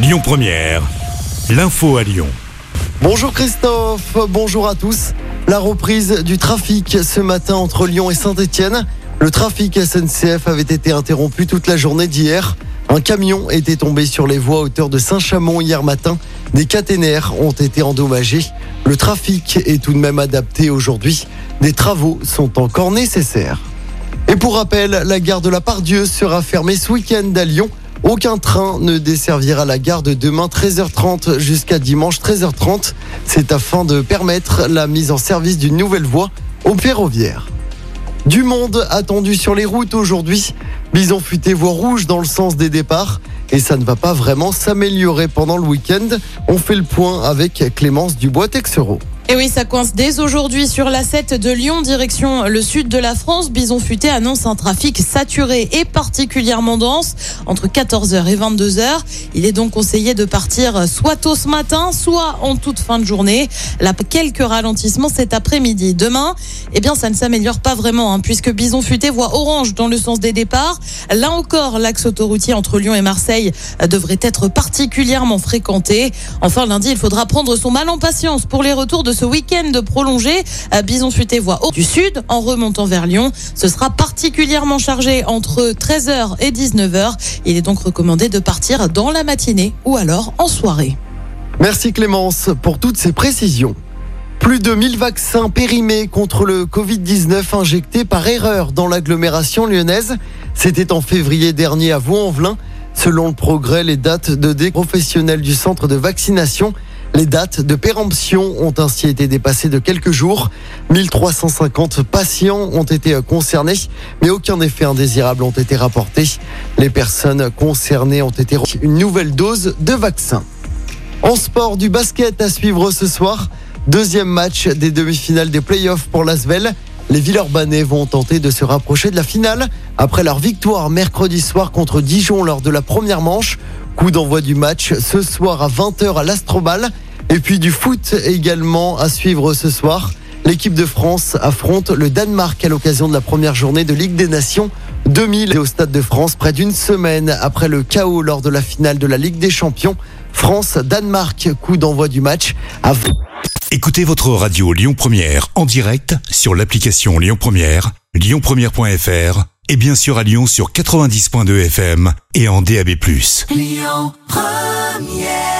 Lyon Première, l'info à Lyon. Bonjour Christophe, bonjour à tous. La reprise du trafic ce matin entre Lyon et Saint-Etienne. Le trafic SNCF avait été interrompu toute la journée d'hier. Un camion était tombé sur les voies à hauteur de Saint-Chamond hier matin. Des caténaires ont été endommagés. Le trafic est tout de même adapté aujourd'hui. Des travaux sont encore nécessaires. Et pour rappel, la gare de la Pardieu sera fermée ce week-end à Lyon. Aucun train ne desservira la gare de demain 13h30 jusqu'à dimanche 13h30. C'est afin de permettre la mise en service d'une nouvelle voie au ferroviaire. Du monde attendu sur les routes aujourd'hui. Bison futé voie rouge dans le sens des départs. Et ça ne va pas vraiment s'améliorer pendant le week-end. On fait le point avec Clémence Dubois-Texereau. Et oui, ça coince dès aujourd'hui sur la 7 de Lyon, direction le sud de la France. Bison Futé annonce un trafic saturé et particulièrement dense entre 14h et 22h. Il est donc conseillé de partir soit tôt ce matin, soit en toute fin de journée. Là, quelques ralentissements cet après-midi. Demain, eh bien, ça ne s'améliore pas vraiment, hein, puisque Bison Futé voit orange dans le sens des départs. Là encore, l'axe autoroutier entre Lyon et Marseille devrait être particulièrement fréquenté. Enfin, lundi, il faudra prendre son mal en patience pour les retours de ce week-end prolongé. Bison Futé voie haut du sud en remontant vers Lyon. Ce sera particulièrement chargé entre 13h et 19h. Il est donc recommandé de partir dans la matinée ou alors en soirée. Merci Clémence pour toutes ces précisions. Plus de 1000 vaccins périmés contre le Covid-19 injectés par erreur dans l'agglomération lyonnaise. C'était en février dernier à Vaux-en-Velin. Selon le progrès, les dates de des professionnels du centre de vaccination les dates de péremption ont ainsi été dépassées de quelques jours. 1350 patients ont été concernés, mais aucun effet indésirable ont été rapportés. Les personnes concernées ont été une nouvelle dose de vaccin. En sport, du basket à suivre ce soir. Deuxième match des demi-finales des playoffs pour l'Asvel. Les Villeurbanais vont tenter de se rapprocher de la finale après leur victoire mercredi soir contre Dijon lors de la première manche. Coup d'envoi du match ce soir à 20h à l'Astrobal. Et puis du foot également à suivre ce soir. L'équipe de France affronte le Danemark à l'occasion de la première journée de Ligue des Nations 2000 au Stade de France près d'une semaine après le chaos lors de la finale de la Ligue des Champions. France-Danemark, coup d'envoi du match. À... Écoutez votre radio Lyon Première en direct sur l'application Lyon Première, lyonpremière.fr et bien sûr à Lyon sur 90.2 FM et en DAB+. Lyon Première